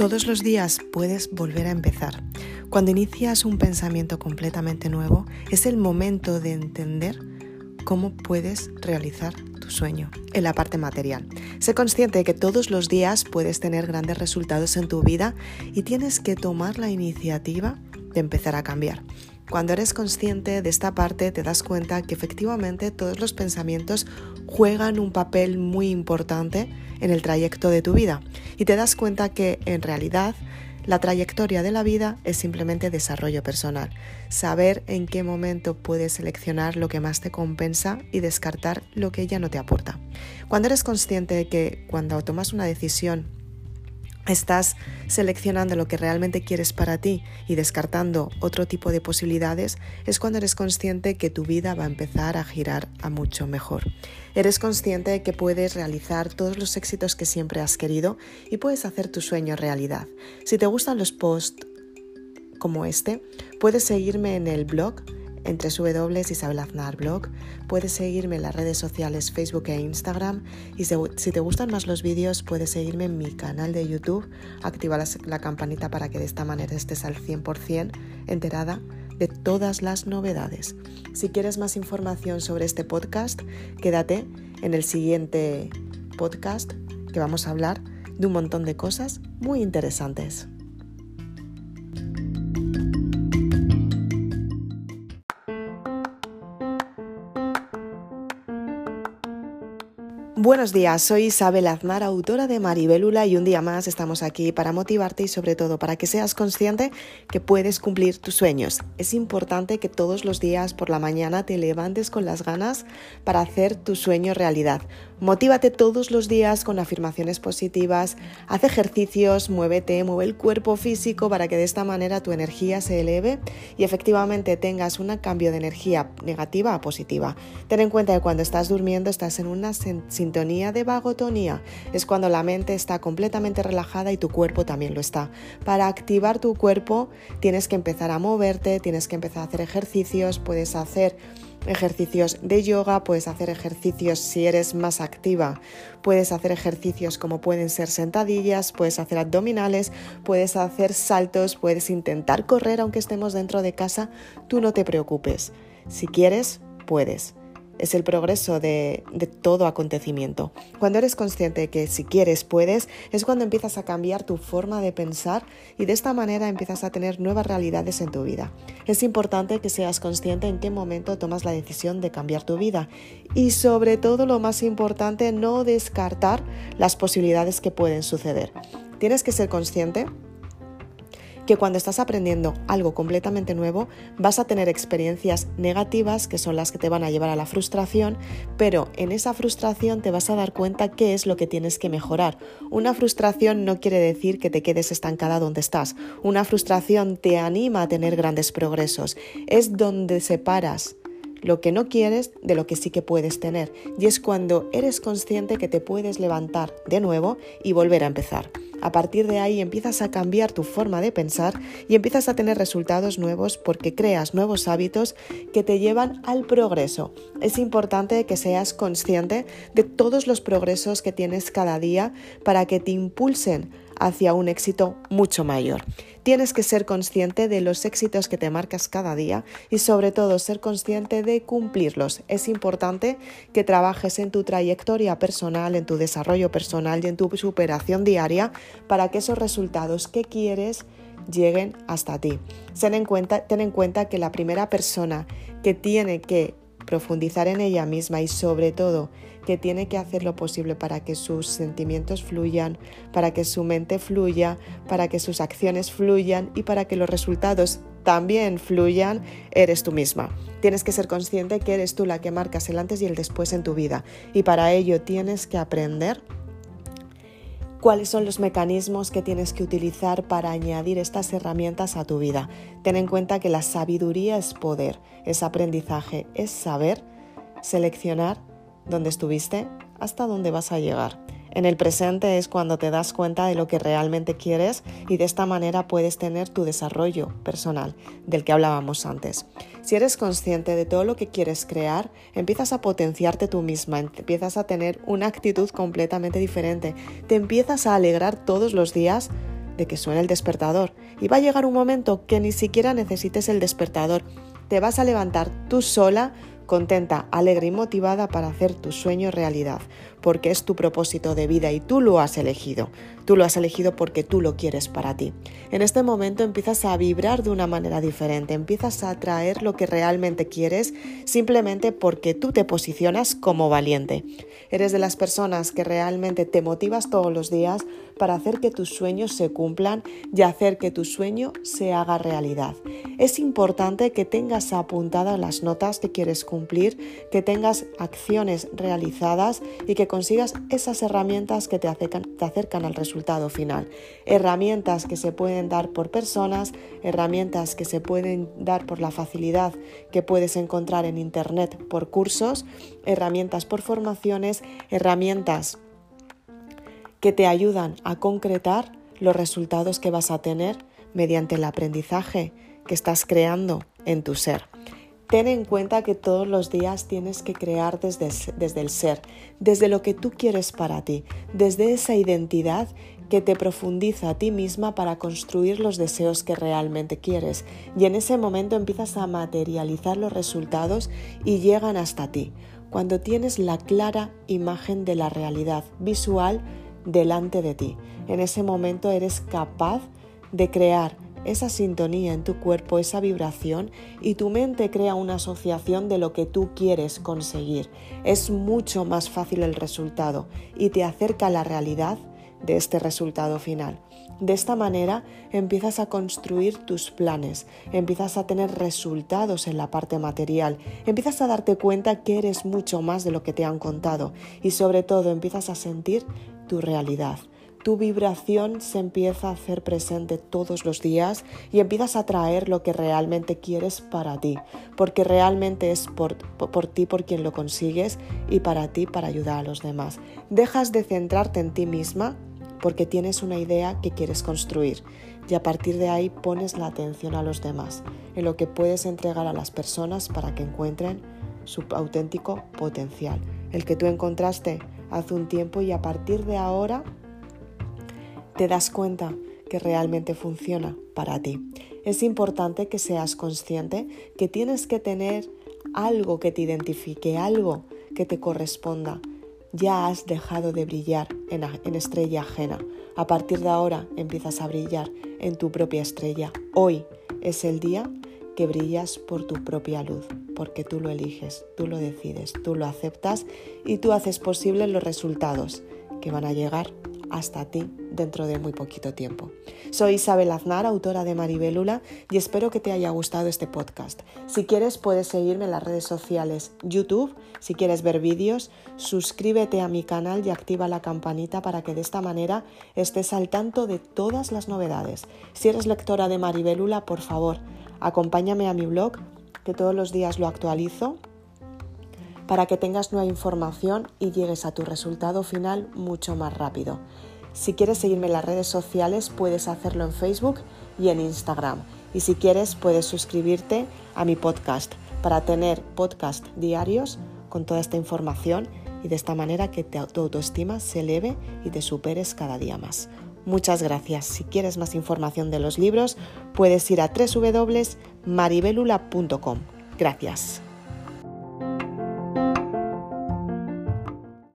Todos los días puedes volver a empezar. Cuando inicias un pensamiento completamente nuevo, es el momento de entender cómo puedes realizar tu sueño en la parte material. Sé consciente de que todos los días puedes tener grandes resultados en tu vida y tienes que tomar la iniciativa de empezar a cambiar. Cuando eres consciente de esta parte te das cuenta que efectivamente todos los pensamientos juegan un papel muy importante en el trayecto de tu vida y te das cuenta que en realidad la trayectoria de la vida es simplemente desarrollo personal, saber en qué momento puedes seleccionar lo que más te compensa y descartar lo que ya no te aporta. Cuando eres consciente de que cuando tomas una decisión estás seleccionando lo que realmente quieres para ti y descartando otro tipo de posibilidades, es cuando eres consciente que tu vida va a empezar a girar a mucho mejor. Eres consciente de que puedes realizar todos los éxitos que siempre has querido y puedes hacer tu sueño realidad. Si te gustan los posts como este, puedes seguirme en el blog entre W Isabel Aznar Blog. Puedes seguirme en las redes sociales Facebook e Instagram y si te gustan más los vídeos puedes seguirme en mi canal de YouTube, activa la, campanita para que de esta manera estés al 100% enterada de todas las novedades. Si quieres más información sobre este podcast, quédate en el siguiente podcast que vamos a hablar de un montón de cosas muy interesantes. Buenos días, soy Isabel Aznar, autora de Maribelula y un día más estamos aquí para motivarte y sobre todo para que seas consciente que puedes cumplir tus sueños. Es importante que todos los días por la mañana te levantes con las ganas para hacer tu sueño realidad. Motívate todos los días con afirmaciones positivas, haz ejercicios, muévete, mueve el cuerpo físico para que de esta manera tu energía se eleve y efectivamente tengas un cambio de energía negativa a positiva. Ten en cuenta que cuando estás durmiendo estás en una sintonía de vagotonía, es cuando la mente está completamente relajada y tu cuerpo también lo está. Para activar tu cuerpo tienes que empezar a moverte, tienes que empezar a hacer ejercicios, puedes hacer ejercicios de yoga, puedes hacer ejercicios si eres más activa, puedes hacer ejercicios como pueden ser sentadillas, puedes hacer abdominales, puedes hacer saltos, puedes intentar correr aunque estemos dentro de casa, tú no te preocupes. Si quieres, puedes es el progreso de, todo acontecimiento. Cuando eres consciente de que si quieres puedes, es cuando empiezas a cambiar tu forma de pensar y de esta manera empiezas a tener nuevas realidades en tu vida. Es importante que seas consciente en qué momento tomas la decisión de cambiar tu vida y sobre todo lo más importante, no descartar las posibilidades que pueden suceder. Tienes que ser consciente que cuando estás aprendiendo algo completamente nuevo vas a tener experiencias negativas que son las que te van a llevar a la frustración, pero en esa frustración te vas a dar cuenta qué es lo que tienes que mejorar. Una frustración no quiere decir que te quedes estancada donde estás. Una frustración te anima a tener grandes progresos. Es donde separas lo que no quieres de lo que sí que puedes tener. Y es cuando eres consciente que te puedes levantar de nuevo y volver a empezar. A partir de ahí empiezas a cambiar tu forma de pensar y empiezas a tener resultados nuevos porque creas nuevos hábitos que te llevan al progreso. Es importante que seas consciente de todos los progresos que tienes cada día para que te impulsen hacia un éxito mucho mayor. Tienes que ser consciente de los éxitos que te marcas cada día y sobre todo ser consciente de cumplirlos. Es importante que trabajes en tu trayectoria personal, en tu desarrollo personal y en tu superación diaria para que esos resultados que quieres lleguen hasta ti. Ten en cuenta, que la primera persona que tiene que profundizar en ella misma y sobre todo que tiene que hacer lo posible para que sus sentimientos fluyan, para que su mente fluya, para que sus acciones fluyan y para que los resultados también fluyan, eres tú misma. Tienes que ser consciente que eres tú la que marcas el antes y el después en tu vida y para ello tienes que aprender cuáles son los mecanismos que tienes que utilizar para añadir estas herramientas a tu vida. Ten en cuenta que la sabiduría es poder, es aprendizaje, es saber seleccionar dónde estuviste hasta dónde vas a llegar. En el presente es cuando te das cuenta de lo que realmente quieres y de esta manera puedes tener tu desarrollo personal del que hablábamos antes. Si eres consciente de todo lo que quieres crear, empiezas a potenciarte tú misma, empiezas a tener una actitud completamente diferente, te empiezas a alegrar todos los días de que suene el despertador. Y va a llegar un momento que ni siquiera necesites el despertador. Te vas a levantar tú sola contenta, alegre y motivada para hacer tu sueño realidad, porque es tu propósito de vida y tú lo has elegido. Tú lo has elegido porque tú lo quieres para ti. En este momento empiezas a vibrar de una manera diferente, empiezas a atraer lo que realmente quieres simplemente porque tú te posicionas como valiente. Eres de las personas que realmente te motivas todos los días para hacer que tus sueños se cumplan y hacer que tu sueño se haga realidad. Es importante que tengas apuntadas las notas que quieres cumplir, que tengas acciones realizadas y que consigas esas herramientas que te acercan, al resultado final. Herramientas que se pueden dar por personas, herramientas que se pueden dar por la facilidad que puedes encontrar en Internet por cursos, herramientas por formaciones, herramientas que te ayudan a concretar los resultados que vas a tener mediante el aprendizaje que estás creando en tu ser. Ten en cuenta que todos los días tienes que crear desde, desde, el ser, desde lo que tú quieres para ti, desde esa identidad que te profundiza a ti misma para construir los deseos que realmente quieres. Y en ese momento empiezas a materializar los resultados y llegan hasta ti. Cuando tienes la clara imagen de la realidad visual delante de ti. En ese momento eres capaz de crear esa sintonía en tu cuerpo, esa vibración y tu mente crea una asociación de lo que tú quieres conseguir. Es mucho más fácil el resultado y te acerca a la realidad de este resultado final. De esta manera empiezas a construir tus planes, empiezas a tener resultados en la parte material, empiezas a darte cuenta que eres mucho más de lo que te han contado y sobre todo empiezas a sentir tu realidad. Tu vibración se empieza a hacer presente todos los días y empiezas a traer lo que realmente quieres para ti, porque realmente es por, por, ti por quien lo consigues y para ti para ayudar a los demás. Dejas de centrarte en ti misma porque tienes una idea que quieres construir y a partir de ahí pones la atención a los demás, en lo que puedes entregar a las personas para que encuentren su auténtico potencial, el que tú encontraste hace un tiempo y a partir de ahora te das cuenta que realmente funciona para ti. Es importante que seas consciente que tienes que tener algo que te identifique, algo que te corresponda. Ya has dejado de brillar en, estrella ajena. A partir de ahora empiezas a brillar en tu propia estrella. Hoy es el día que brillas por tu propia luz, porque tú lo eliges, tú lo decides, tú lo aceptas y tú haces posible los resultados que van a llegar hasta ti dentro de muy poquito tiempo. Soy Isabel Aznar, autora de Maribelula, y espero que te haya gustado este podcast. Si quieres puedes seguirme en las redes sociales YouTube, si quieres ver vídeos, suscríbete a mi canal y activa la campanita para que de esta manera estés al tanto de todas las novedades. Si eres lectora de Maribelula, por favor, acompáñame a mi blog, que todos los días lo actualizo para que tengas nueva información y llegues a tu resultado final mucho más rápido. Si quieres seguirme en las redes sociales puedes hacerlo en Facebook y en Instagram. Y si quieres puedes suscribirte a mi podcast para tener podcast diarios con toda esta información y de esta manera que tu autoestima se eleve y te superes cada día más. Muchas gracias. Si quieres más información de los libros, puedes ir a www.maribelula.com. Gracias.